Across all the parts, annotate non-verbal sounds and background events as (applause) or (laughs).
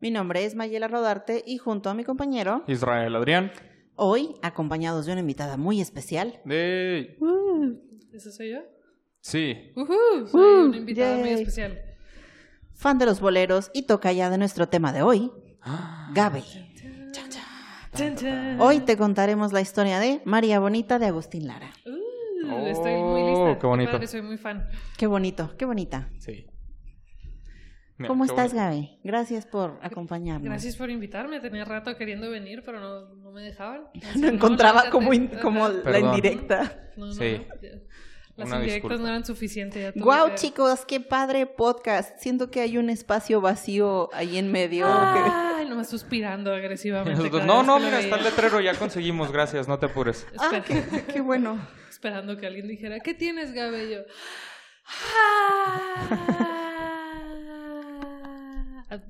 Mi nombre es Mayela Rodarte y junto a mi compañero, Israel Adrián. hoy acompañados de una invitada muy especial, De... ¿Eso soy yo? Sí. Soy Uh, una invitada muy especial. fan de los boleros y toca ya de nuestro tema de hoy, Gabe. Chan, chan. Hoy te contaremos la historia de María Bonita de Agustín Lara. Uh, estoy muy Oh, lista. qué bonito. padre, soy muy fan. Qué bonito, qué bonita. Sí. Mira, ¿Cómo estás. Gabe? Gracias por acompañarnos. Gracias por invitarme. Tenía rato queriendo venir, pero no, no me dejaban. (laughs) No encontraba como, in- como la indirecta. No, no, Sí. Las Una indirectas disculpa. no eran suficientes. tuve Wow, que- chicos, qué padre podcast. Siento que hay un espacio vacío ahí en medio. Ay, nomás suspirando agresivamente. no, no, mira, está el letrero, ya conseguimos, gracias, no te apures. (laughs) Ah, qué, qué bueno. (laughs) Esperando que alguien dijera, ¿qué tienes, Gabe? Y yo, "Ah".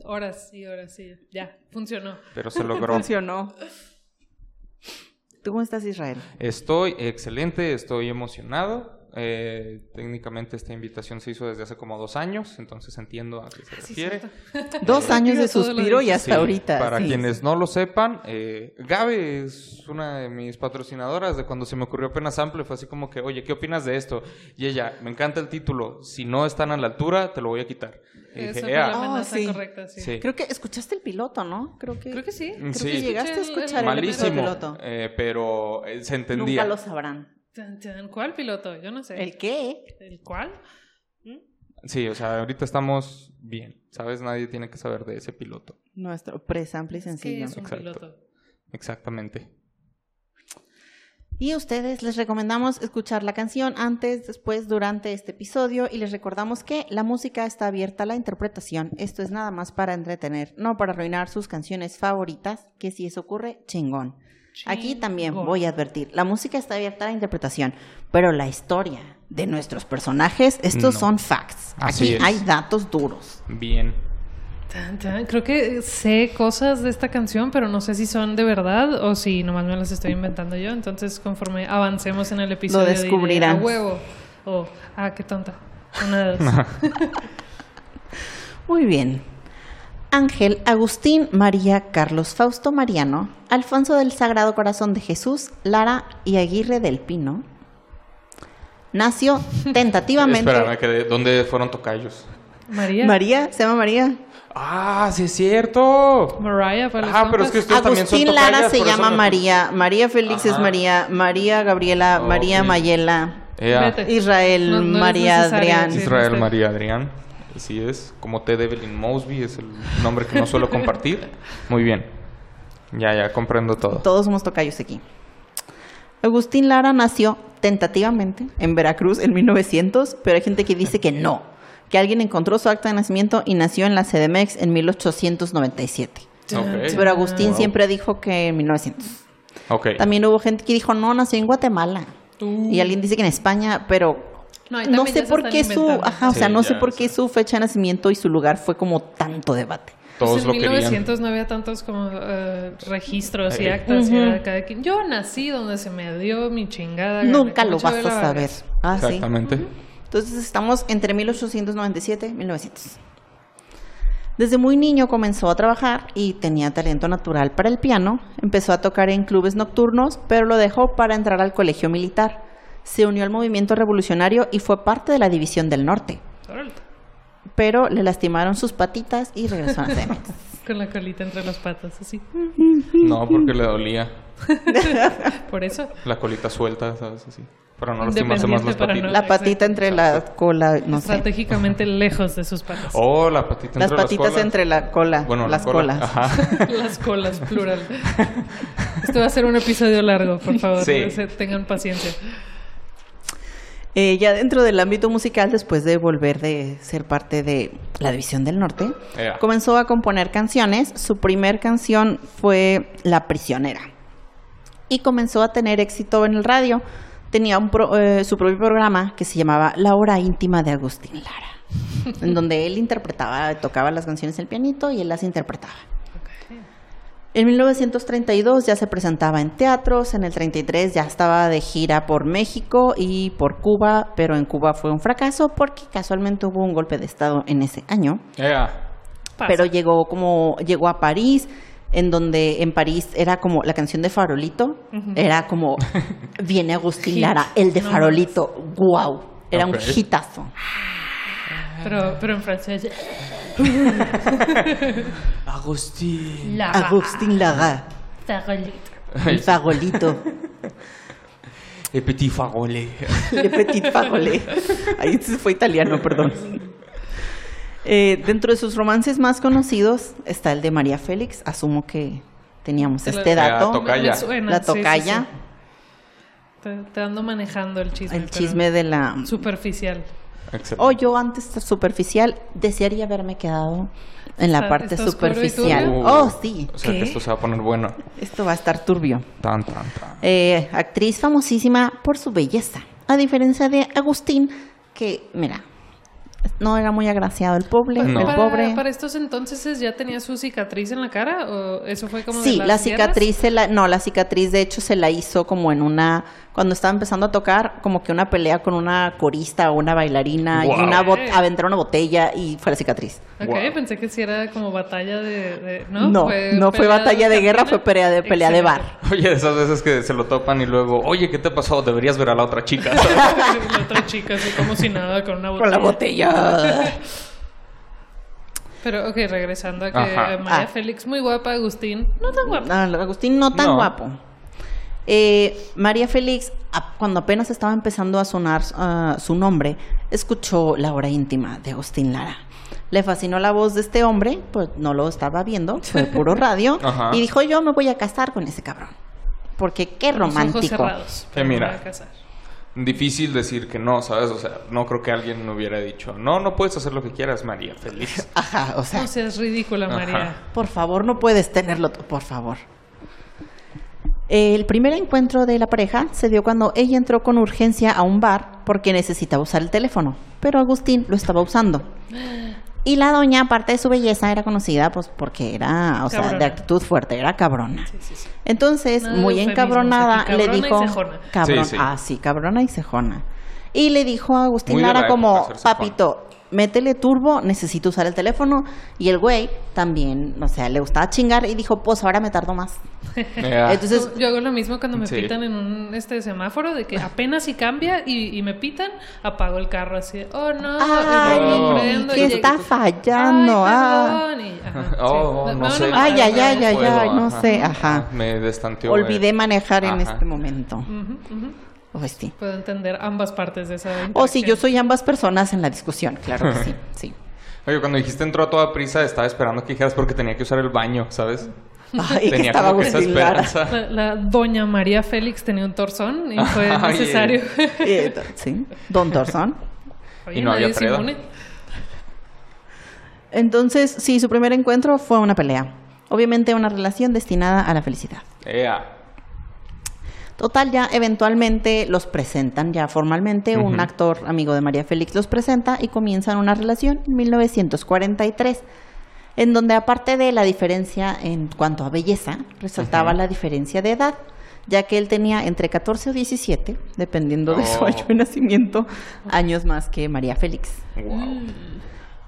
Horas y horas, sí. Ya, funcionó. Pero se logró. (laughs) Funcionó. ¿Tú cómo estás, Israel? Estoy excelente, estoy emocionado. Eh, técnicamente esta invitación se hizo desde hace como dos años, entonces entiendo a qué se Sí, refiere. cierto. (laughs) Dos años de suspiro y hasta Sí, ahorita. Para sí. quienes no lo sepan, eh, Gabe es una de mis patrocinadoras de cuando se me ocurrió apenas sample. Fue así como que, oye, ¿qué opinas de esto? Y ella, me encanta el título. Si no están a la altura, te lo voy a quitar. La Ah, amenaza sí. correcta, sí. Sí. Creo que escuchaste el piloto, ¿no? Creo que, Creo que sí. creo Sí. que llegaste a el- escuchar el, Malísimo, piloto. eh, pero eh, se entendía. Nunca lo sabrán. ¿Cuál piloto? Yo no sé. ¿El qué? ¿El cuál? Sí, o sea, ahorita estamos bien, ¿sabes? Nadie tiene que saber de ese piloto. Nuestro pre-sample ¿Qué sencillo. es un Exacto. piloto? Exactamente. Y a ustedes les recomendamos escuchar la canción antes, después, durante este episodio y les recordamos que la música está abierta a la interpretación. Esto es nada más para entretener, no para arruinar sus canciones favoritas, que si eso ocurre, chingón. Aquí también voy a advertir, la música está abierta a la interpretación, pero la historia de nuestros personajes, estos No. son facts. Así Aquí es. hay datos duros. Bien. Tan, tan. Creo que sé cosas de esta canción, pero no sé si son de verdad o si nomás me las estoy inventando yo. Entonces, conforme avancemos en el episodio, diré, descubrirán. a huevo. O, ah, qué tonta. Una de dos. (laughs) Muy bien. Ángel, Agustín, María, Carlos, Fausto, Mariano, Alfonso del Sagrado Corazón de Jesús, Lara y Aguirre del Pino. Nació (laughs) tentativamente. Espera, me quedé. ¿Dónde fueron tocayos? María. María, se llama María. ¡Ah, sí es cierto! Mariah para Ah, pero es que ustedes también son Agustín Lara se llama me- María. María Félix es. María. María Gabriela. María Mayela. Ea, Vete. Israel, No- no es María Adrián. Israel. María Adrián. Así es. Como T. Evelyn Mosby es el nombre que no suelo compartir. Muy bien. Ya, ya, comprendo todo. Todos somos tocayos aquí. Agustín Lara nació tentativamente en Veracruz en 1900, pero hay gente que dice que no, que alguien encontró su acta de nacimiento y nació en la CDMX en 1897. Ok. Pero Agustín Wow. siempre dijo que en 1900. Ok. También hubo gente que dijo, no, nació en Guatemala. Uh. Y alguien dice que en España, pero No, sé por qué su, ajá, o Sí, sea, no ya, sé por sí. qué su fecha de nacimiento y su lugar fue como tanto debate. Pues Todos en lo querían. 1900 no había tantos como eh, registros y actas y era cada quien. Yo nací donde se me dio mi chingada. Nunca lo vas a saber. Ah, sí. Exactamente. Entonces estamos entre 1897 y 1900. Desde muy niño comenzó a trabajar y tenía talento natural para el piano. Empezó a tocar en clubes nocturnos, pero lo dejó para entrar al colegio militar. Se unió al movimiento revolucionario y fue parte de la División del Norte. Pero le lastimaron sus patitas y regresó a CDMX. (laughs) Con la colita entre las patas, así. (laughs) No, porque le dolía (laughs) Por eso. la colita suelta, ¿sabes? Así. Para no lastimarse más las patitas. no- La patita entre la cola, no sé. Estratégicamente lejos de sus patas. Oh, la patita Las entre patitas colas. entre la cola, Bueno, la las cola. colas. Ajá. Las colas, plural. Este va a ser un episodio largo, por favor. Sí. Tengan paciencia. Eh, ya dentro del ámbito musical, después de volver de ser parte de la División del Norte, comenzó a componer canciones. Su primer canción fue La Prisionera. y comenzó a tener éxito en el radio. Tenía un pro- eh, su propio programa que se llamaba La Hora Íntima de Agustín Lara, en donde él interpretaba, tocaba las canciones del pianito y él las interpretaba. En 1932 ya se presentaba en teatros, en el 33 ya estaba de gira por México y por Cuba, pero en Cuba fue un fracaso porque casualmente hubo un golpe de estado en ese año. Pero llegó como llegó a París, en donde en París era como la canción de Farolito, era como viene Agustín. (laughs) Lara, el de Farolito, wow, era un hitazo. Pero, pero en francés. (laughs) Agustín. La Agustín Lara, Farolito. el Farolito. El petit farolé. Le Petit Farolé. Ahí se fue italiano, perdón. Eh, dentro de sus romances más conocidos está el de María Félix. Asumo que teníamos este La dato. tocaya. Suena, La sí, sí, tocaya, sí. Te, te ando manejando el chisme. el chisme de la... Superficial. Excelente. O yo antes superficial desearía haberme quedado en la parte superficial. Uh, Oh, sí. O sea ¿Qué? que esto se va a poner bueno. Esto va a estar turbio. Tan, tan, tan. Eh, actriz famosísima por su belleza. A diferencia de Agustín, que, mira, no era muy agraciado el pobre. No. El para, pobre. para estos entonces ya tenía su cicatriz en la cara o eso fue como de Sí, las la cicatriz, se la, no, la cicatriz de hecho se la hizo como en una, cuando estaba empezando a tocar, como que una pelea con una corista o una bailarina y una bot, aventaron una botella y fue la cicatriz. Ok, Wow. pensé que sí era como batalla de... de- ¿no? No, no fue batalla de guerra, fue pelea de, pelea de bar. Oye, esas veces que se lo topan y luego, oye, ¿qué te pasó? Deberías ver a la otra chica. (laughs) la otra chica así como si nada con una botella. Con la botella. (laughs) Pero ok, regresando a que Ajá. María Ah. Félix, muy guapa, Agustín, no tan guapa. Ah, Agustín no tan No. guapo. Eh, María Félix, cuando apenas estaba empezando a sonar ah, su nombre, escuchó la hora íntima de Agustín Lara. Le fascinó la voz de este hombre, pues no lo estaba viendo, (laughs) fue puro radio, y dijo yo me voy a casar con ese cabrón. Porque qué Los ojos romántico. cerrados. pero mira. me voy a casar. Difícil decir que no, ¿sabes? O sea, no creo que alguien me hubiera dicho, no, no puedes hacer lo que quieras, María, feliz. (laughs) Ajá, o sea, No seas ridícula, Ajá. María. por favor, no puedes tenerlo, por favor. El primer encuentro de la pareja se dio cuando ella entró con urgencia a un bar porque necesitaba usar el teléfono, pero Agustín lo estaba usando. Y la doña, aparte de su belleza, era conocida pues porque era, o sea, de actitud fuerte, era cabrona. Sí, sí, sí. Entonces, Nada muy encabronada, le cabrona y dijo... cejona. Cabrón, Sí, sí. Ah, sí, cabrona y cejona. Y le dijo a Agustín Lara la como, papito, métele turbo, necesito usar el teléfono. Y el güey también, o sea, le gustaba chingar y dijo, pues ahora me tardo más. (laughs) Ya. Entonces, Yo hago lo mismo cuando me Sí. pitan en un este semáforo, de que apenas si cambia y, y me pitan, apago el carro así, de, oh no, ay, no. prendo y que llego- está fallando. Ay, ah. (laughs) Oh, no sé. Ay, ay, me ay, ay, no sé, ajá. Me destanteó. Olvidé eh. manejar en Ajá. este momento. Ujú, ujú. Pues sí. Puedo entender ambas partes de esa. O si yo soy ambas personas en la discusión, claro que sí, (laughs) sí. Oye, cuando dijiste entró a toda prisa, estaba esperando que dijeras porque tenía que usar el baño, ¿sabes? (laughs) Ay, que Tenía estaba como que esa esperanza. La, la doña María Félix tenía un torzón y fue (laughs) Ay, necesario. Eh, sí, Don Torson. Oye, Y no había Fredo. Entonces, sí, su primer encuentro fue una pelea. Obviamente una relación destinada a la felicidad. Ea. Total, ya eventualmente los presentan ya formalmente. Un actor amigo de María Félix los presenta y comienzan una relación en 1943, en donde aparte de la diferencia en cuanto a belleza, resaltaba la diferencia de edad, ya que él tenía entre 14 o 17, dependiendo de su año de nacimiento, años más que María Félix. Wow.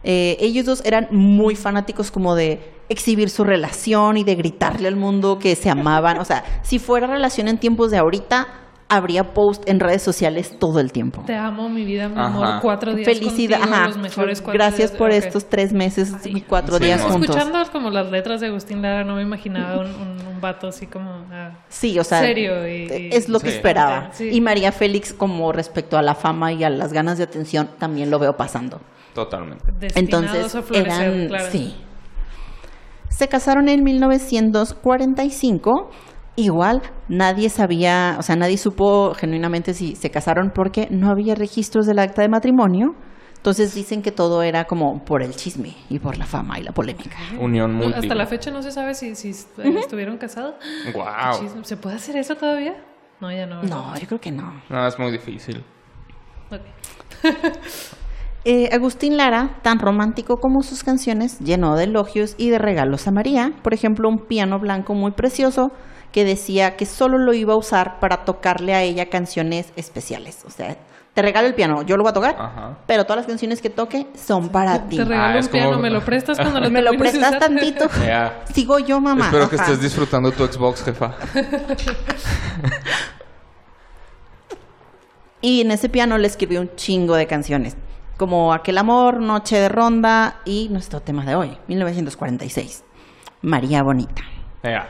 Eh, ellos dos eran muy fanáticos como de exhibir su relación y de gritarle al mundo que se amaban. O sea, si fuera relación en tiempos de ahorita, habría post en redes sociales todo el tiempo. Te amo, mi vida, mi Ajá. amor. Cuatro días Felicidad, contigo, ajá. los mejores cuatro Gracias días- por estos tres meses y cuatro Sí, días no. juntos. Escuchando como las letras de Agustín Lara, no me imaginaba un, un, un vato así como... ah, Sí, o sea, Serio y- y- es lo que esperaba. Sí. Y María Félix, como respecto a la fama y a las ganas de atención, también lo veo pasando. Totalmente. destinados Entonces, a florecer, eran, claro. sí. Se casaron en 1945. Igual nadie sabía, o sea, nadie supo genuinamente si se casaron porque no había registros del acta de matrimonio. Entonces dicen que todo era como por el chisme y por la fama y la polémica. Unión múltiple. Hasta la fecha no se sabe si, si est- estuvieron casados. Wow. ¿Se puede hacer eso todavía? No, ya no. No, yo creo que no. No, es muy difícil. Ok. (laughs) Eh, Agustín Lara, tan romántico como sus canciones, llenó de elogios y de regalos a María. Por ejemplo, un piano blanco muy precioso que decía que solo lo iba a usar para tocarle a ella canciones especiales. O sea, te regalo el piano, yo lo voy a tocar, Ajá. pero todas las canciones que toque son para ti. Te regalo es un piano, como- ¿me lo prestas cuando (laughs) lo Me lo prestas usar? tantito. (laughs) Sigo yo, mamá. Espero que estés disfrutando tu Xbox, jefa. (laughs) Y en ese piano le escribió un chingo de canciones, como Aquel amor, Noche de ronda y nuestro tema de hoy, 1946, María Bonita. Ya.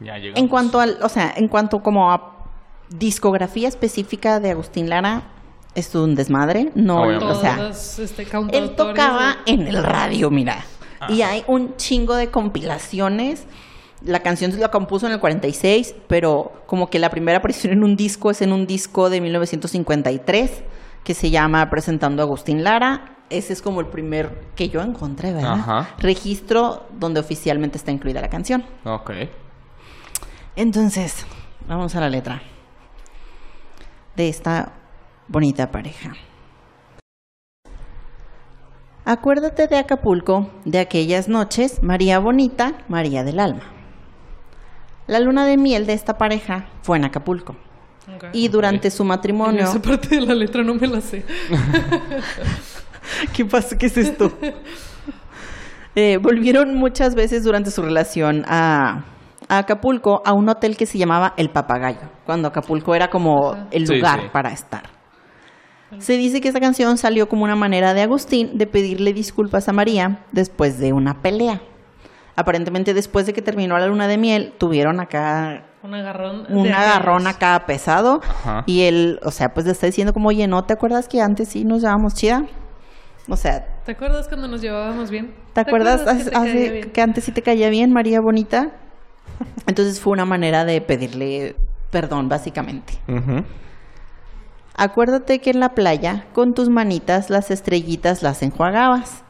Ya llegamos. En cuanto al, o sea, en cuanto como a discografía específica de Agustín Lara, es un desmadre, no, Obviamente. o sea, Todos, este, él tocaba de- en el radio, mira. Y Ajá. hay un chingo de compilaciones. La canción se la compuso en el 46, pero como que la primera aparición en un disco es en un disco de 1953 que se llama Presentando a Agustín Lara. Ese es como el primer que yo encontré, ¿verdad? Ajá. Registro donde oficialmente está incluida la canción. Ok. Entonces, vamos a la letra de esta bonita pareja. Acuérdate de Acapulco, de aquellas noches, María Bonita, María del Alma. La luna de miel de esta pareja fue en Acapulco. Y durante su matrimonio... Esa parte de la letra no me la sé. (laughs) ¿Qué pasa? ¿Qué es esto? (laughs) Eh, volvieron muchas veces durante su relación a, a Acapulco a un hotel que se llamaba El Papagayo, cuando Acapulco era como el lugar sí. para estar. Se dice que esta canción salió como una manera de Agustín de pedirle disculpas a María después de una pelea. Aparentemente después de que terminó la luna de miel, tuvieron acá Un agarrón. un acá pesado Ajá. y él, o sea, pues le está diciendo como, oye, ¿no te acuerdas que antes sí nos llevábamos chida? O sea, ¿Te acuerdas cuando nos llevábamos bien? ¿te acuerdas que hace- te caía hace- bien? que antes sí te caía bien, María Bonita? Entonces fue una manera de pedirle perdón, básicamente. Acuérdate que en la playa, con tus manitas, las estrellitas las enjuagabas.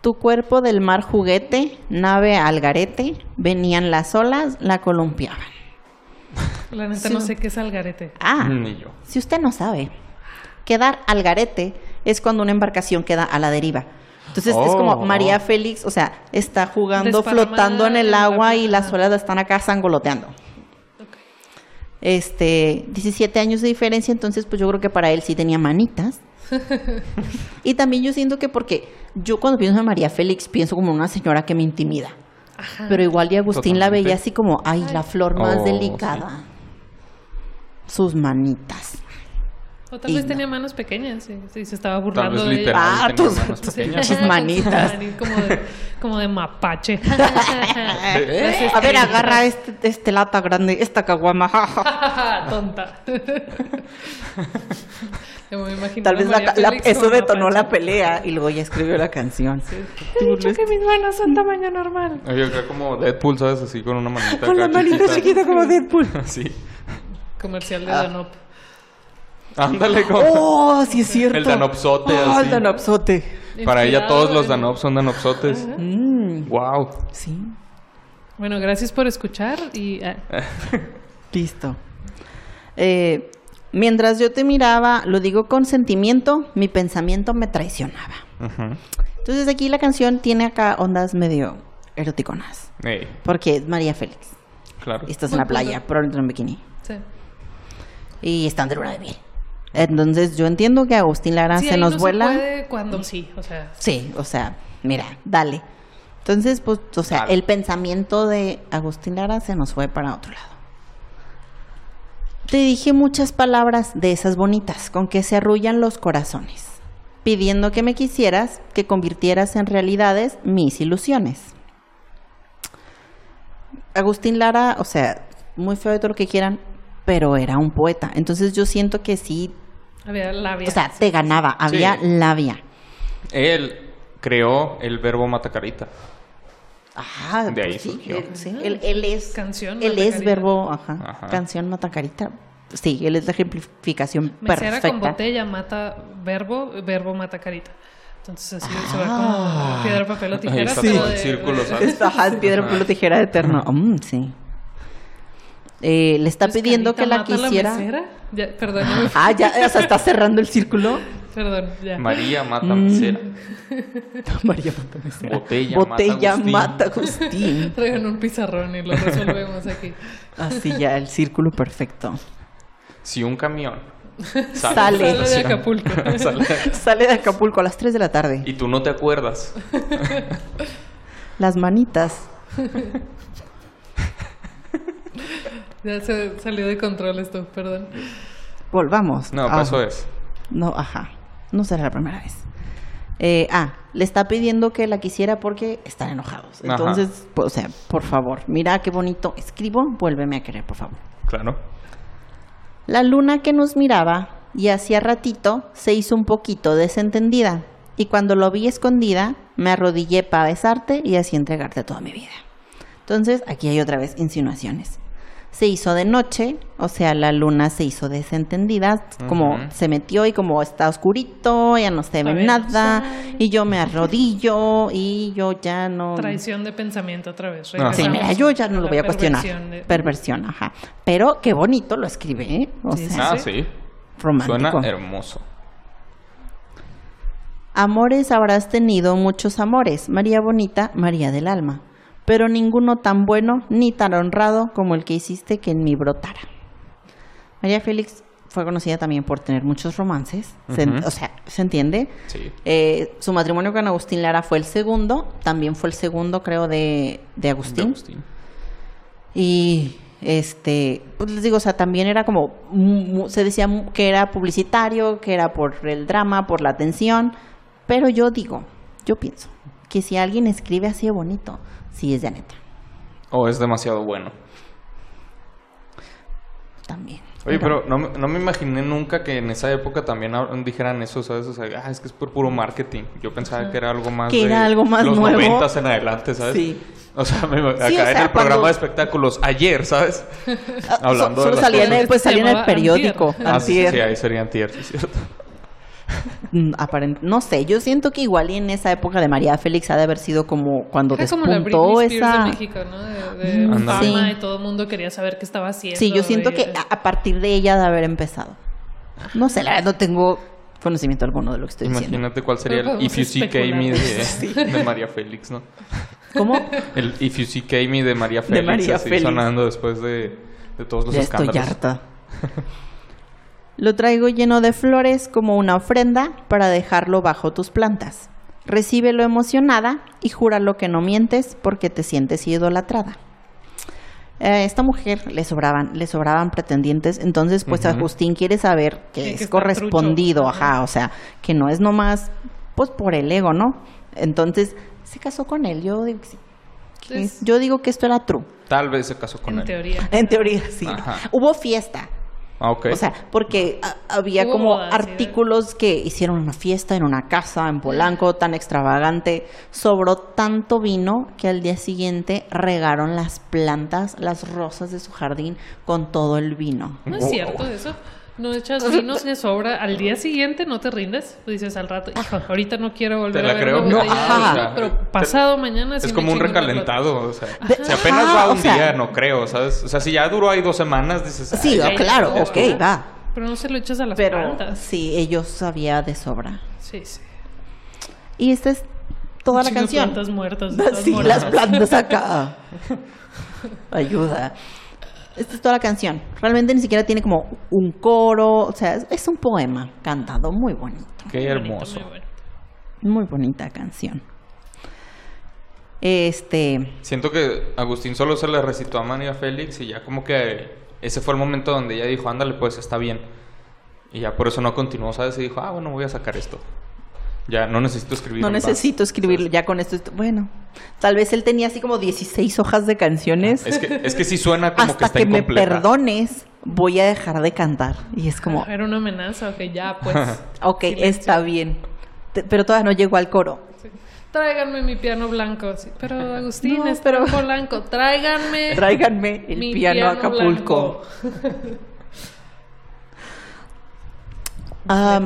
Tu cuerpo del mar juguete, nave al garete, venían las olas, la columpiaban. (laughs) La neta no sé qué es algarete. Ah, Ni yo. si usted no sabe, quedar al garete es cuando una embarcación queda a la deriva. Entonces es como Oh. María Félix, o sea, está jugando, flotando en el agua y las olas la están acá sangoloteando. Este, 17 años de diferencia, entonces pues yo creo que para él sí tenía manitas. (laughs) y también yo siento que porque yo cuando pienso en María Félix pienso como una señora que me intimida. Ajá. Pero igual y Agustín la veía así como, ay, la flor más Oh, delicada. Sus manitas. O tal y vez no. tenía manos pequeñas y, sí, se estaba Tal burlando vez de. Ah, tus- manos tus- (laughs) manitas. Como de, como de mapache. (laughs) A ver, agarra este, este lata grande, esta caguama. (laughs) Tonta. Me imagino Tal vez la- la- eso detonó la pelea y luego ya escribió la canción. He dicho que mis manos son tamaño normal. Oye, acá como Deadpool, ¿sabes? Así con una manita Con la manita chiquita como Deadpool. Sí. Comercial de Ah. Danop. Ándale, como... Oh, sí es cierto. El danopsote, Oh, así. el danopsote. Para ella todos los Inspirado en- Danop son Danopsotes. Mm, Wow. sí, Bueno, gracias por escuchar y ah, (laughs) listo. Eh, mientras yo te miraba, lo digo con sentimiento, mi pensamiento me traicionaba. Entonces aquí la canción tiene acá ondas medio eroticonas. Porque es María Félix. claro. Y estás en la playa, probablemente en bikini. sí. Y están de luna de miel. Entonces yo entiendo que Agustín Lara Sí, se ahí nos no vuela. Se puede cuando sí, o sea, Sí, o sea, mira, dale. Entonces, pues, o sea, el pensamiento de Agustín Lara se nos fue para otro lado. Te dije muchas palabras de esas bonitas con que se arrullan los corazones, pidiendo que me quisieras, que convirtieras en realidades mis ilusiones. Agustín Lara, o sea, muy feo de todo lo que quieran, pero era un poeta. Entonces yo siento que sí, había labia. o sea, te ganaba, había Sí. labia. Él creó el verbo matacarita. Ajá, De ahí pues sí, surgió. él, sí, él- él es Canción, Él es Matacarita. verbo, ajá, Ajá. canción matacarita. Sí, él es la ejemplificación Mesera perfecta. con botella mata verbo, verbo mata carita. Entonces así se va Ah. como piedra, papel o Ahí tijera. está pero todo el de- círculo, de- (laughs) ¿sabes? Está ajá, piedra, papel o tijera eterno. Mm, sí. Eh, le está Pues, pidiendo que la quisiera. mesera. Ya, perdón, ya me fui. ah, ya, o sea, está cerrando el círculo. (laughs) perdón, ya. María mata Mm. mesera. (laughs) María mata mesera. Botella, Botella mata Agustín. Agustín. (laughs) Traigan un pizarrón y lo resolvemos aquí. Así ya, el círculo perfecto. Si un camión Sale. Sale de Acapulco. sale, Sale de Acapulco a las 3 de la tarde. y tú no te acuerdas. Las manitas. Ya se salió de control esto, perdón. Volvamos. No, Ah, pues eso es. No, ajá. No será la primera vez. Eh, ah, le está pidiendo que la quisiera porque están enojados. Entonces, pues, o sea, por favor, mira qué bonito escribo, vuélveme a querer, por favor. Claro. La luna que nos miraba y hacía ratito se hizo un poquito desentendida y cuando lo vi escondida me arrodillé para besarte y así entregarte toda mi vida. Entonces aquí hay otra vez insinuaciones. Se hizo de noche, o sea, la luna se hizo desentendida, como se metió y como está oscurito, ya no se ve no nada sale. y yo me arrodillo y yo ya no... Traición de pensamiento otra vez. Sí, Sí, Regresamos mira, yo ya no lo voy a cuestionar. perversión de- Perversión, ajá. Pero qué bonito lo escribe, ¿eh? O Sí, sea, Ah, sí. romántico. Suena hermoso. Amores habrás tenido muchos amores, María Bonita, María del Alma, pero ninguno tan bueno ni tan honrado como el que hiciste que en mí brotara. María Félix fue conocida también por tener muchos romances, o sea, ¿se entiende? Sí. Eh, su matrimonio con Agustín Lara fue el segundo, también fue el segundo, creo, de, de De Agustín. Agustín. Y este, pues les digo, o sea, también era como, se decía que era publicitario, que era por el drama, por la atención, pero yo digo, yo pienso que si alguien escribe así de bonito, sí es de Aneta, O es demasiado bueno. también. Oye, pero no, me- no me imaginé nunca que en esa época también dijeran eso, ¿sabes? O sea, ah, es que es por puro marketing. Yo pensaba que era algo más Que de era algo más los nuevo. en adelante, ¿sabes? Sí. O sea, me- acá Sí, o en el programa de espectáculos ayer, ¿sabes? (laughs) Ah, Hablando so- de solo las salía en el, pues salía en el periódico. Antier. Ah, Antier. sí, ahí sería antier, sí, cierto. (laughs) Mm, aparent- no sé, yo siento que igual y en esa época de María Félix ha de haber sido como cuando Era como la despuntó Britney Spears esa... de México, ¿no? De, de fama sí. y todo el mundo quería saber qué estaba haciendo. Sí, yo siento y- que a, partir de ella de haber empezado. No sé, la verdad no tengo conocimiento alguno de lo que estoy diciendo. Imagínate cuál sería el If You See Amy de, (laughs) de María Félix, ¿no? ¿Cómo? El If You See Amy de María Félix, María así Félix. sonando después de, de todos los Ya estoy escándalos. harta. (laughs) Lo traigo lleno de flores como una ofrenda para dejarlo bajo tus plantas. Recíbelo emocionada y júralo que no mientes porque te sientes idolatrada. A esta mujer le sobraban, le sobraban pretendientes, entonces pues Ujú. Agustín quiere saber que Sí, es correspondido, trucho. ajá, o sea, que no es nomás pues por el ego, ¿no? Entonces se casó con él, yo digo que sí. Yo digo que esto era true. Tal vez se casó con En él. teoría. En teoría, sí. Ajá. Hubo fiesta. Ah. O sea, porque había Hubo como bodas, sí, artículos que hicieron una fiesta en una casa en Polanco tan extravagante. Sobró tanto vino que al día siguiente regaron las plantas, las rosas de su jardín con todo el vino. No es cierto eso. No echas vino que sobra. Al día siguiente no te rindes. Dices al rato, hijo, ahorita no quiero volver Te la a ver creo. una No, de ajá. vino, pero pasado mañana sí es como un recalentado, o sea, De- si apenas Ajá, va o un sea- día, no creo, ¿sabes? O sea, si ya duró ahí dos semanas, dices... Sí, "Ay, oh, ya, claro, ok, estuvo". va. Pero no se lo echas a las Pero plantas. sí, ellos sabía de sobra. Sí, sí. Y esta es toda la de canción. plantas muertas. de (laughs) Sí, las plantas acá. (laughs) Ayuda. Esta es toda la canción. Realmente ni siquiera tiene como un coro. O sea, es, es un poema cantado muy bonito. Qué hermoso. muy bonito. Muy bonita canción. Este. Siento que Agustín solo se le recitó a María Félix y ya como que ese fue el momento donde ella dijo, ándale, pues está bien. Y ya por eso no continuó, ¿sabes? Y dijo, ah, bueno, voy a sacar esto. Ya no necesito escribir. No más". necesito escribirlo ya con esto. est- Bueno, tal vez él tenía así como 16 hojas de canciones. Es que, es que sí suena como que Hasta está que me incompleta. perdones, voy a dejar de cantar. Y es como, Era una amenaza, ok, ya, pues. (laughs) ok, silencio. está bien. Te- Pero todavía no llegó al coro. Sí. Tráiganme mi piano blanco. Sí, pero (laughs) Agustín No, está pero- en Polanco. Tráiganme. (laughs) Tráiganme el mi piano, a Acapulco. A,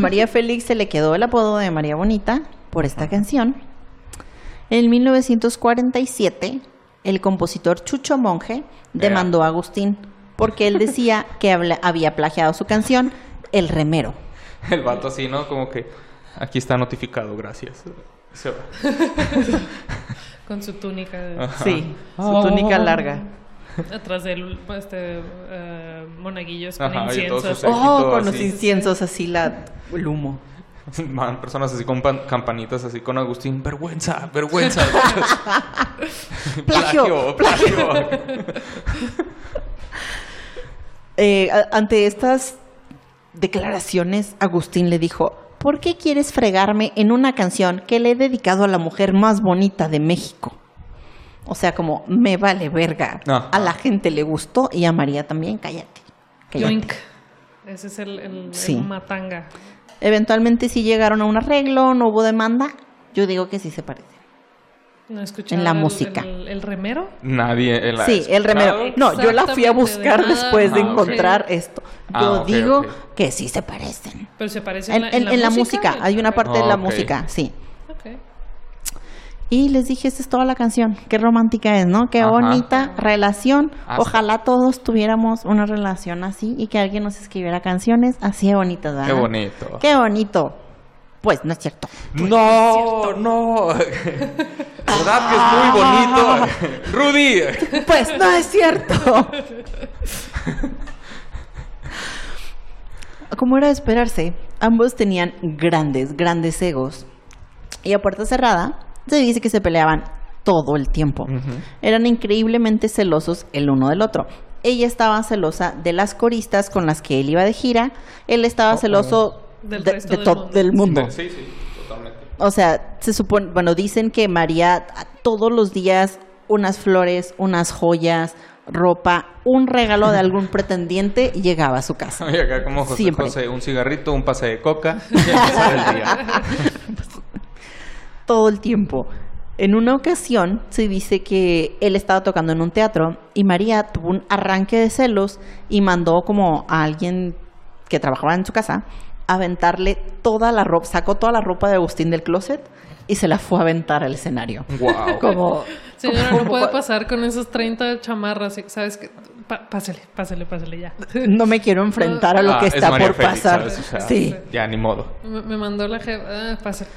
María (laughs) Félix se le quedó el apodo de María Bonita por esta canción. En 1947, el compositor Chucho Monje demandó a Agustín porque él decía (laughs) que habla- había plagiado su canción El Remero. El vato así, ¿no? Como que aquí está notificado, gracias. Se va. (laughs) Con su túnica Ajá. Sí, su túnica larga. (laughs) atrás del este, eh, monaguillos con Ajá, y todos incienso. sus- Oh, con los inciensos así, la, el humo. (laughs) Van personas así con pan- campanitas así con Agustín. Vergüenza, vergüenza. (laughs) Plagio, plagio. Eh, a- ante estas declaraciones, Agustín le dijo, ¿por qué quieres fregarme en una canción que le he dedicado a la mujer más bonita de México? O sea, como, me vale verga. Ajá. A la gente le gustó y a María también, cállate. cállate. Yoink. Ese es el, el- matanga. Eventualmente sí llegaron a un arreglo, no hubo demanda. Yo digo que sí se parece. ¿No escucharon En la el- música. El, el remero? Nadie en la Sí, el remero. No, yo la fui a buscar de después de nada. encontrar esto. Ah, Yo ok, digo ok. que sí se parecen. Pero se parece En, en- en la música, hay una parte de Ah, la música, sí. Y les dije, esta es toda la canción. Qué romántica es, ¿no? Qué Ajá. bonita relación. Hasta- Ojalá todos tuviéramos una relación así y que alguien nos escribiera canciones así de bonitas, ¿verdad? Qué bonito. Qué bonito. Pues no es cierto. No, no. (laughs) ¿Verdad que es muy bonito? Rudy. Pues no es cierto. Como era de esperarse, ambos tenían grandes, grandes egos. Y a puerta cerrada, se dice que se peleaban todo el tiempo. Eran increíblemente celosos el uno del otro. Ella estaba celosa de las coristas con las que él iba de gira. Él estaba Oh, celoso Del de, resto de del mundo. del mundo. Sí, sí, totalmente. O sea, se supone, bueno, dicen que María todos los días unas flores, unas joyas, ropa, un regalo de algún (laughs) pretendiente llegaba a su casa. Y acá como José Siempre. José, un cigarrito, un pase de coca (laughs) y el día. (laughs) Todo el tiempo. En una ocasión se dice que él estaba tocando en un teatro y María tuvo un arranque de celos y mandó como a alguien que trabajaba en su casa a aventarle toda la ropa, sacó toda la ropa de Agustín del closet y se la fue a aventar al escenario. Wow. Como Señora, como- no puede pasar con esas 30 chamarras. ¿Sabes qué? Pa- pásale, pásale, pásale ya. (laughs) no me quiero enfrentar a lo Ah, que es está por Félix, pasar. ¿sabes? O sea, sí, Ya, ni modo. Me, me mandó la jefa. Ah, pásale.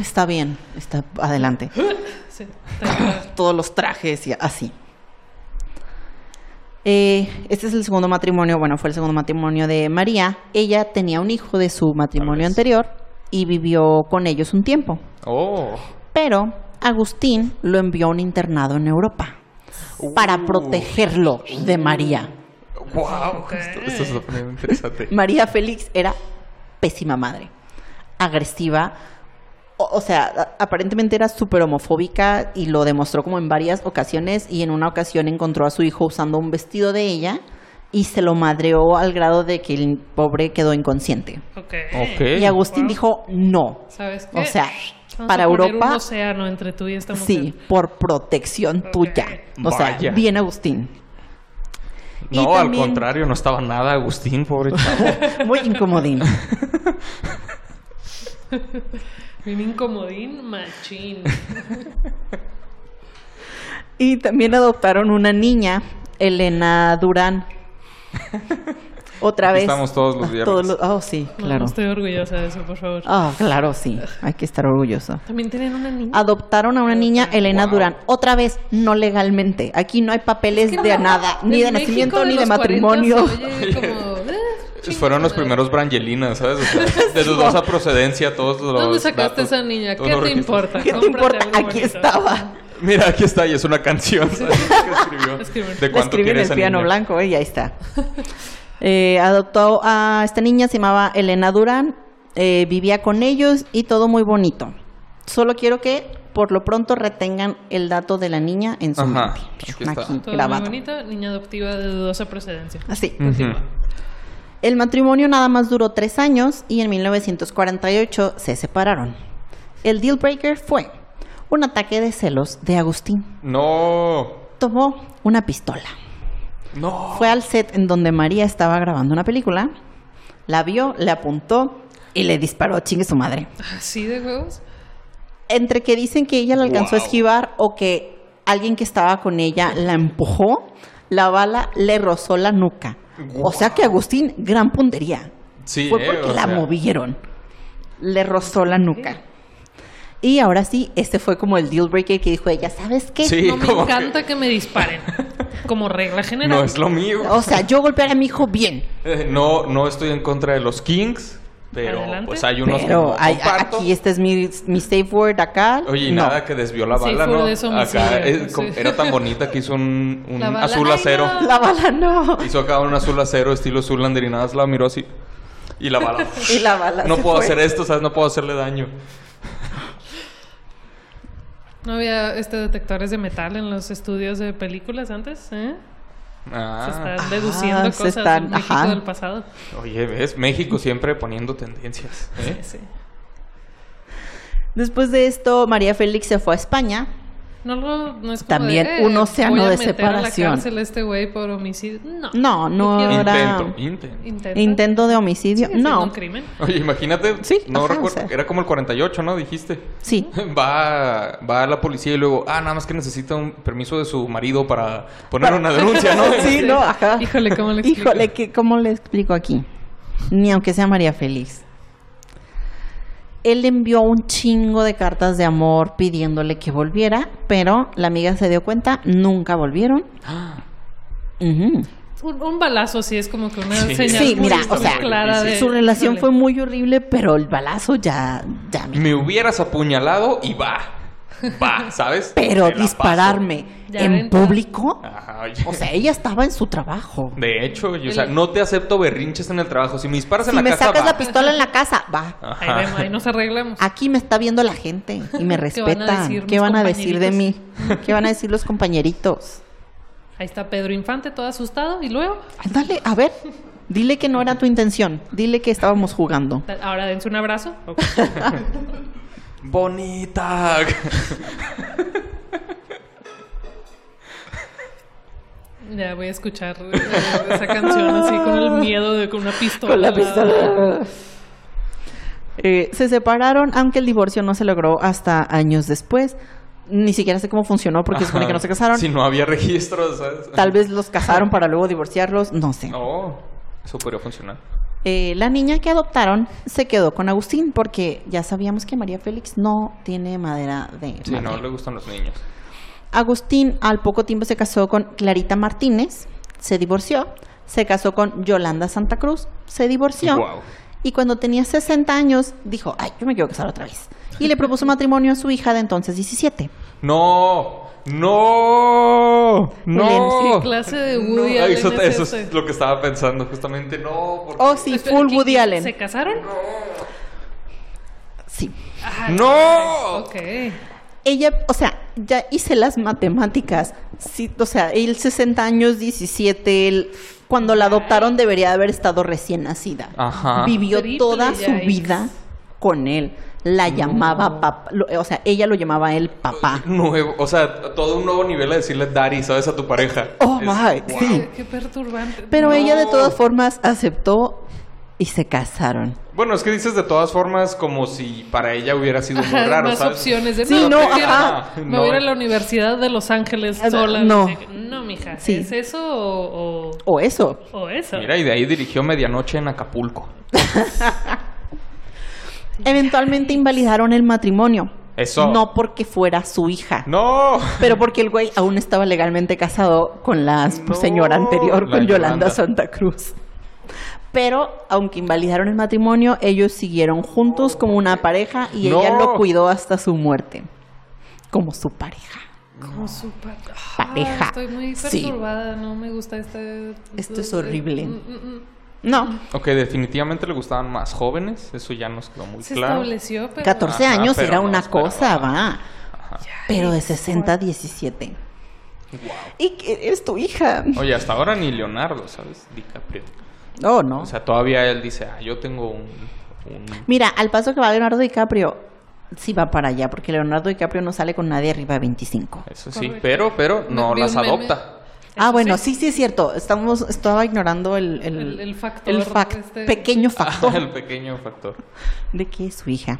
está bien, está adelante. (laughs) Sí, está- (laughs) Todos los trajes y así. Eh, este es el segundo matrimonio, bueno, fue el segundo matrimonio de María. Ella tenía un hijo de su matrimonio anterior y vivió con ellos un tiempo. Oh. Pero Agustín lo envió a un internado en Europa para protegerlo de María. Wow. Esto, esto está poniendo interesante. (laughs) María Félix era pésima madre, agresiva. O, o sea, aparentemente era súper homofóbica y lo demostró como en varias ocasiones y en una ocasión encontró a su hijo usando un vestido de ella y se lo madreó al grado de que el pobre quedó inconsciente. Ok. Ok. Y Agustín Wow. dijo no. ¿Sabes qué? O sea, Vamos para a poner Europa, un océano entre tú y esta mujer. sí, por protección Ok. tuya. O sea, Vaya. bien Agustín. Y No, también- al contrario, no estaba nada Agustín, pobre chavo. (laughs) Muy incomodín. (laughs) Un incomodín machín. Y también adoptaron una niña, Elena Durán. (laughs) Otra Aquí vez. estamos todos los viernes. los- oh, sí, No, claro. No, estoy orgullosa de eso, por favor. Ah, claro, sí. Hay que estar orgulloso. También tienen una niña. Adoptaron a una niña, Elena Wow. Durán. Otra vez, no legalmente. Aquí no hay papeles de nada, ni de México nacimiento, ni de los 40 matrimonio. se oye (laughs) como, eh, Fueron los primeros Brangelinas, ¿sabes? O sea, (laughs) de dudosa procedencia, todos los. ¿Dónde sacaste datos, esa niña? todos ¿Qué te registros. importa? ¿Qué te importa? Aquí bonito. estaba. Mira, aquí está, y es una canción. ¿sabes? (laughs) Que escribió. Escribió. ¿De La cuánto escribí en el esa piano niña? blanco y ahí está. Eh, adoptó a esta niña, se llamaba Elena Durán. eh, vivía con ellos y todo muy bonito. Solo quiero que por lo pronto retengan el dato de la niña en su Ajá, mente. aquí Todo grabado. muy niña adoptiva de dudosa procedencia. Así. Ujú. El matrimonio nada más duró tres años y en 1948 se separaron. El deal breaker fue un ataque de celos de Agustín. No. Tomó una pistola. No. Fue al set en donde María estaba grabando una película, La vio, le apuntó y le disparó, chingue su madre. ¿Así de huevos? Entre que dicen que ella la alcanzó a esquivar o que alguien que estaba con ella la empujó, la bala le rozó la nuca. O sea que Agustín, gran puntería. Sí, Fue eh, porque la sea, movieron. Le rozó la nuca. Y ahora sí, este fue como el deal breaker que dijo ella, ¿sabes qué? Sí, no me como que- encanta que... me disparen. (laughs) Como regla general. No es lo mío. O sea, yo golpear a mi hijo bien. Eh, No, no estoy en contra de los Kings, pero Adelante. pues hay unos Pero que no hay- aquí este es mi, mi safe word acá. Oye, y no. nada que desvió la bala, ¿no? Acá eh, sí. era tan bonita que hizo un, un La bala, azul ¡ay, acero. no! La bala no. Hizo acá un azul acero estilo Zulander y nada, más la miró así. Y la bala. (laughs) Y la bala no puedo fue. hacer esto, ¿sabes? No puedo hacerle daño. ¿No había este detectores de metal en los estudios de películas antes? ¿eh? Se Ah. están deduciendo se cosas están- del México ajá. del pasado. Oye, ¿ves? México siempre poniendo tendencias. ¿eh? Sí. Después de esto, María Félix se fue a España. No, lo- no es como También de, eh, un océano voy a de meter a la separación. cárcel este güey por homicidio. No. No, no quiero- era- Intento, intento. De homicidio. Siendo No. un crimen. Oye, imagínate. Sí, no ajá, recuerdo. o sea. Era como el 48, ¿no? Dijiste. Sí. (laughs) Va, va a la policía y luego, ah, nada más que necesita un permiso de su marido para poner una denuncia, ¿no? (laughs) Sí, no, ajá. Híjole, ¿cómo le explico? Híjole, ¿qué- ¿cómo le explico aquí? Ni aunque sea María Félix. Él le envió un chingo de cartas de amor pidiéndole que volviera, pero la amiga se dio cuenta, nunca volvieron. (gasps) Ujú. Un, un balazo sí es como que una Sí. señal Sí, muy, mira, o sea, clara de... su relación fue muy horrible, pero el balazo ya, ya me- Me hubieras apuñalado y va. Va, ¿sabes? Pero dispararme en público. Ajá, o sea, ella estaba en su trabajo. De hecho, yo, o sea, no te acepto berrinches en el trabajo. Si me disparas en Si la me casa, sacas va. la pistola en la casa, va. Ahí, vemos, ahí nos arreglamos. Aquí me está viendo la gente y me (laughs) ¿Qué van a decir ¿Qué van a decir de mí? ¿Qué van a decir los compañeritos? (laughs) Ahí está Pedro Infante todo asustado y luego... Ándale, a ver, dile que no era tu intención. Dile que estábamos jugando. Ahora dense un abrazo. Ok. (laughs) Bonita. Ya voy a escuchar eh, esa canción así con el miedo de con una pistola. Con la pistola. Eh, se separaron, aunque el divorcio no se logró hasta años después. Ni siquiera sé cómo funcionó porque se supone que no se casaron. Si no había registros, ¿sabes? Tal vez los casaron para luego divorciarlos, no sé. No, eso podría funcionar. Eh, la niña que adoptaron se quedó con Agustín porque ya sabíamos que María Félix no tiene madera de Sí, no le gustan los niños. Agustín al poco tiempo se casó con Clarita Martínez, se divorció, se casó con Yolanda Santa Cruz, se divorció y cuando tenía 60 años dijo, ay, yo me quiero casar otra vez. Y le propuso matrimonio a su hija de entonces 17. No, no, ¿Qué no. clase de No, Woody Allen eso, es eso es lo que estaba pensando justamente. No, porque- Oh, sí, full ¿qué- Woody qué- Allen. ¿Se casaron? Sí. Ah, no. Ok. Ella, o sea, ya hice las matemáticas. Sí, o sea, él 60 años, 17, él, cuando la adoptaron debería haber estado recién nacida. Ajá. Vivió Triple toda su vida con él. La llamaba papá, lo- o sea, ella lo llamaba él papá. (laughs) Nuevo, o sea, todo un nuevo nivel a decirle daddy, ¿sabes? A tu pareja. Oh, Es- my, wow. sí. Qué, perturbante. Pero No. ella de todas formas aceptó y se casaron. Bueno, es que dices de todas formas como si para ella hubiera sido muy raro, más ¿sabes? opciones de Sí, no, no, ajá. me voy a ir a la Universidad de Los Ángeles Ah, sola. no. No, mija. Sí. ¿Es eso o, o, O eso. o eso? Mira, y de ahí dirigió Medianoche en Acapulco. (laughs) (laughs) Eventualmente invalidaron el matrimonio. Eso. No porque fuera su hija. ¡No! Pero porque el güey aún estaba legalmente casado con la No. señora anterior, La con Yolanda Yolanda. Santa Cruz. Pero, aunque invalidaron el matrimonio, ellos siguieron juntos como una pareja y No. ella lo cuidó hasta su muerte. Como su pareja. Como súper... Pareja. Ah, estoy muy Sí. perturbada. No me gusta este... Esto es horrible. Mm, mm, mm. No, Ok, definitivamente le gustaban más jóvenes, eso ya nos quedó muy Se claro. estableció, pero... 14 Ajá, años pero era no una esperaba. cosa, va. Ajá. Pero de 60 a 17. ¿Y que es tu hija? Oye, hasta ahora ni Leonardo, ¿sabes? DiCaprio. Oh, no. O sea, todavía él dice, ah, yo tengo un... un- Mira, al paso que va Leonardo DiCaprio, sí va para allá, porque Leonardo DiCaprio no sale con nadie arriba de 25. Eso sí, Correcto. pero, pero no vi las un meme. Ah, bueno, sí, sí es cierto. Estamos, estaba ignorando el, el, El- el factor, el fac- este- pequeño (laughs) factor el pequeño factor. de que es su hija.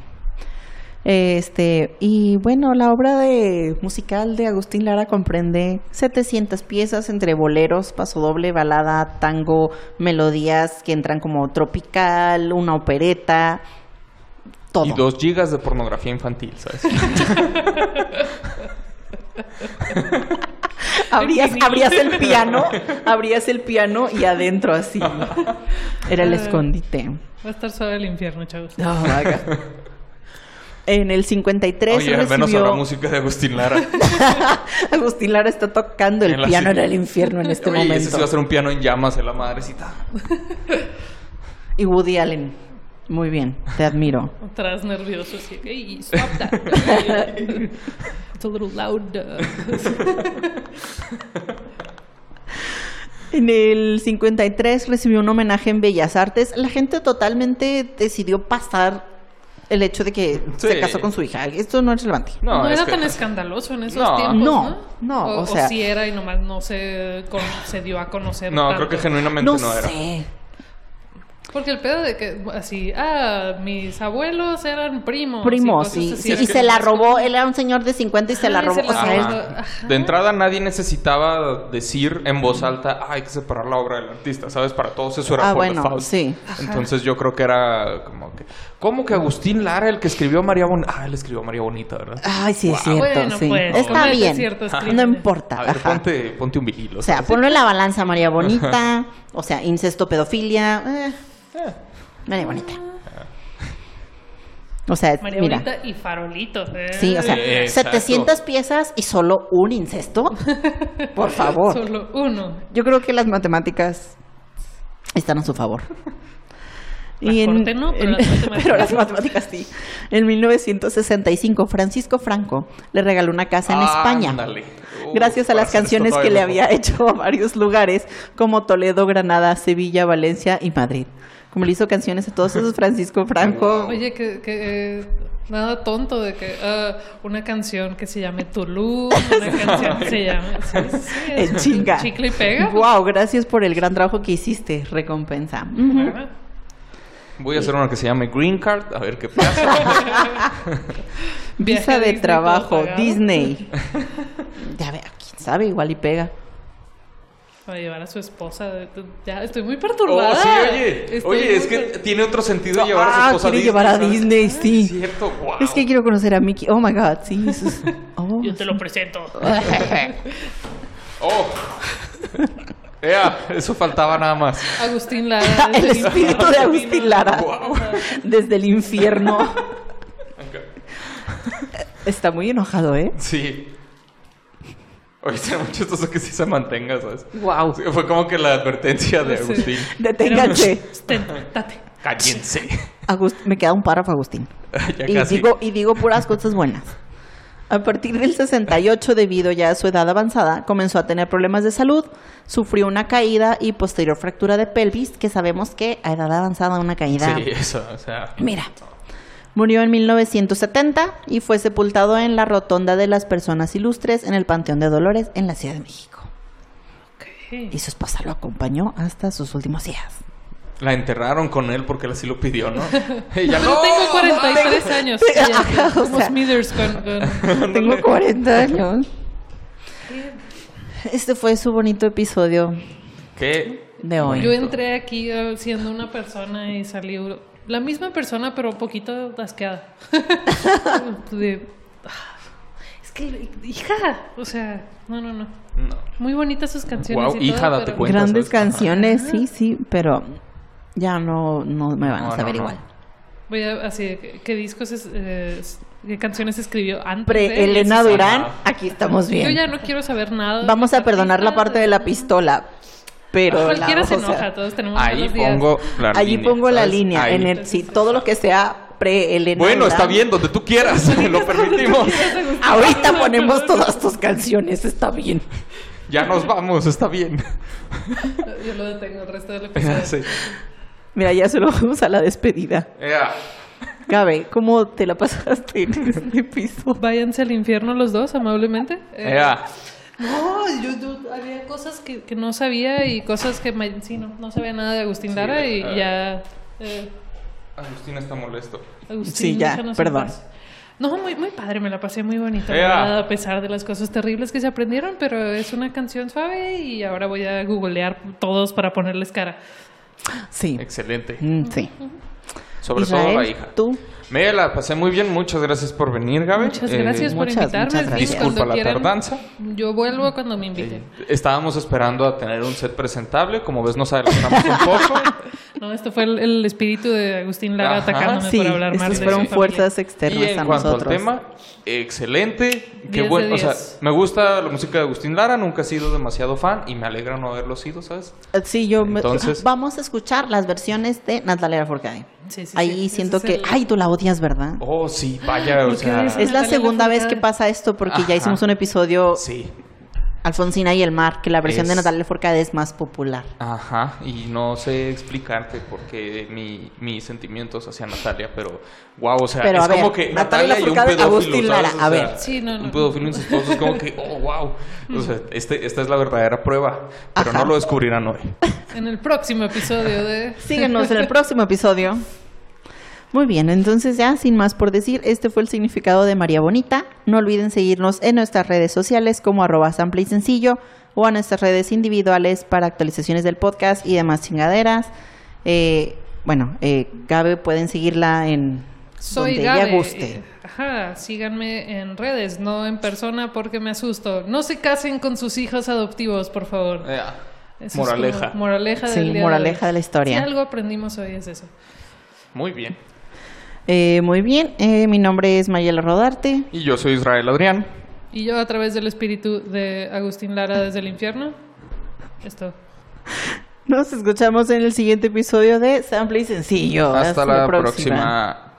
Este, y bueno, la obra de musical de Agustín Lara comprende 700 piezas entre boleros, pasodoble, balada, tango, melodías que entran como tropical, una opereta, todo. Y dos gigas de pornografía infantil, ¿sabes? (laughs) Abrías, abrías el piano, (laughs) abrías el piano y adentro así. Era el escondite. Va a estar suave el infierno, chavos. Oh. En el 53 Oye, al menos recibió- habrá música de Agustín Lara. (laughs) Agustín Lara está tocando el En la piano en el infierno en este Oye, momento. ese sí va a ser un piano en llamas en la madrecita. Y Woody Allen. Muy bien, te admiro. Atrás nervioso, así. Hey, stop that. It's a little loud. (laughs) En el 53 recibió un homenaje en Bellas Artes. La gente totalmente decidió pasar el hecho de que se casó con su hija. Esto no es relevante. No, No, es era que- tan escandaloso en esos No. tiempos, No, ¿no? no, o, o sea- sí era y nomás no se, con- se dio a conocer No, tanto. creo que genuinamente No, no, era. sé. Porque el pedo de que, así, ah, mis abuelos eran primos. Primos, así, sí, era y se la robó. Él era un señor de 50 y se la robó. se la Ajá. Ajá. De entrada nadie necesitaba decir en voz alta, "Ah, hay que separar la obra del artista, ¿sabes? Para todos eso era Ah, por bueno, default. sí. Entonces yo creo que era como que, ¿cómo que Agustín Lara, el que escribió María Bonita? Ah, él escribió María Bonita, ¿verdad? Ay, sí, es cierto. Bueno, sí. pues, Está bien. ciertos No importa. A ver, ajá. ponte, ponte un vinilo. O sea, ponlo en la balanza María Bonita. o sea, incesto, pedofilia. eh, María Bonita. O sea, María mira. Bonita y farolitos. ¿eh? Sí, o sea, Eh, exacto. 700 piezas y solo un incesto. (laughs) Por favor. Solo uno. Yo creo que las matemáticas están a su favor. La corte no, pero las matemáticas. (laughs) pero las matemáticas sí. En 1965, Francisco Franco le regaló una casa en España. Gracias a las canciones que le mejor. había hecho a varios lugares, como Toledo, Granada, Sevilla, Valencia y Madrid. Como le hizo canciones a todos esos Francisco Franco. Oye, que, que eh, nada tonto de que ah, una canción que se llame Tulum, una (laughs) canción que se llame. Sí, chinga. Chicle y pega. Wow, gracias por el gran trabajo que hiciste. Recompensa. Voy a hacer una que se llame Green Card, a ver qué pasa. (laughs) Visa de Disney trabajo. Disney. (laughs) Ya ve, quién sabe, igual y pega. Para llevar a su esposa. Ya estoy muy Oh, perturbada. sí, oye. Estoy Oye, es que per- tiene otro sentido llevar a su Ah, esposa a quiere Disney. llevar a ¿sabes? Disney, sí. Es cierto, wow. Es que quiero conocer a Mickey. Oh my god, sí. (laughs) es- oh, Yo te lo presento. Oh. Ea, eso faltaba nada más. Agustín Lara. (laughs) El desde espíritu de Agustín Lara. Wow. Desde el infierno. Está muy enojado, ¿eh? Sí. Oye, será muy chistoso que sí se mantenga, ¿sabes? Wow. Sí, fue como que la advertencia de Sí. Agustín. Deténganse. (laughs) Ten, date. Cállense. Agust- me queda un párrafo, Agustín. (laughs) ya Y casi. digo, y digo puras cosas buenas. A partir del 68, debido ya a su edad avanzada, comenzó a tener problemas de salud, sufrió una caída y posterior fractura de pelvis, que sabemos que a edad avanzada una caída... Sí, eso, o sea. Mira, murió en 1970 y fue sepultado en la Rotonda de las Personas Ilustres en el Panteón de Dolores en la Ciudad de México. Y su esposa lo acompañó hasta sus últimos días. La enterraron con él porque él así lo pidió, ¿no? (laughs) Ella Yo no. tengo 43 años. Ajá, ya, o como sea. Smithers con, con- (laughs) Tengo 40 años. Este fue su bonito episodio ¿Qué? de hoy. Yo entré aquí eh, siendo una persona y salí la misma persona, pero un poquito asqueada. (laughs) De- es que, hija, o sea, no, no, no. No. Muy bonitas sus canciones. Guau, y hija, todo, date pero- cuenta. Grandes ¿sabes? canciones, sí, sí, pero ya no, no me van No, a saber no, no. igual. Voy a, así, ¿qué, qué discos, es- eh, qué canciones escribió antes? de? Pre Elena Sí, sí. Durán, Ajá. aquí estamos Yo bien. ya no quiero saber nada. de Vamos a perdonar la parte de la pistola, pero Cualquiera se o sea, enoja, todos tenemos Ahí pongo la allí línea, pongo la línea, Ahí. en el, sí, todo lo que sea pre Elena Bueno, está bien, donde tú quieras, (laughs) lo permitimos. Ahorita ponemos todas tus canciones, está bien. Ya nos vamos, está bien. Yo lo detengo el resto del (laughs) episodio. Sí. Mira, ya se lo vamos a la despedida. Ea. Gabe, ¿cómo te la pasaste en este piso? Váyanse al infierno los dos, amablemente. Eh, Ea. No, yo, yo- había cosas que, que no sabía y cosas que me- sí, no, no sabía nada de Agustín Sí, Lara y ah. ya. eh, Agustín está molesto. Agustín, Sí, ya, perdón. paz. No, muy, muy padre, me la pasé muy bonita, a pesar de las cosas terribles que se aprendieron, pero es una canción suave y ahora voy a googlear todos para ponerles cara. Sí. Excelente. Mm, sí. Sobre todo Israel, la hija. tú. Me la pasé muy bien. Muchas gracias por venir, Gaby. Muchas Eh, gracias por muchas, invitarme. muchas gracias. Disculpa cuando la quieran, tardanza. Yo vuelvo cuando me inviten. Eh, estábamos esperando a tener un set presentable. Como ves, nos adelantamos un poco. (laughs) No, esto fue el, el espíritu de Agustín Lara Ajá. atacándome Sí, por hablar mal fueron fuerzas Y externas en a cuanto nosotros. al tema, excelente. Qué 10 bueno. de O sea, 10. me gusta la música de Agustín Lara. Nunca he sido demasiado fan y me alegra no haberlo sido, ¿sabes? Eh, Sí, yo me- Entonces- vamos a escuchar las versiones de Natalia Lafourcade. Sí, sí, Ahí siento que, el- ay, tú la odias, ¿verdad? Oh, sí, vaya, o ¿Por qué sea. Es la segunda vez que pasa esto porque ya Ajá. hicimos un episodio Sí, Alfonsina y el mar, que la versión de Natalia Lafourcade es más popular. ajá. Y no sé explicarte por qué mi, mis sentimientos hacia Natalia, pero wow, o sea, Pero, es a ver, como que Natalia Natalia y un pedófilo. Agustín ¿sabes? Lara, O a sea, ver. Sí, no, no. Un pedófilo incestuoso es como que, (laughs) oh, wow. O sea, este, esta es la verdadera prueba, pero Ajá. no lo descubrirán hoy. En el próximo episodio de... Síguenos en el próximo episodio. (laughs) Muy bien, entonces ya sin más por decir, este fue el significado de María Bonita. No olviden seguirnos en nuestras redes sociales como arroba sample y sencillo o a nuestras redes individuales para actualizaciones del podcast y demás chingaderas. Eh, bueno, eh, Gabe pueden seguirla en Soy donde Gabe. ella guste. Ajá, síganme en redes, no en persona porque me asusto. No se casen con sus hijos adoptivos, por favor. Ya. Eso es Moraleja. moraleja Sí, del día moraleja hoy. de la historia. Si algo aprendimos hoy es eso. Muy bien. Eh, muy bien, eh, mi nombre es Mayela Rodarte. Y yo soy Israel Adrián. Y yo a través del espíritu de Agustín Lara desde el infierno. Esto. Nos escuchamos en el siguiente episodio de Sample y Sencillo. Hasta la próxima.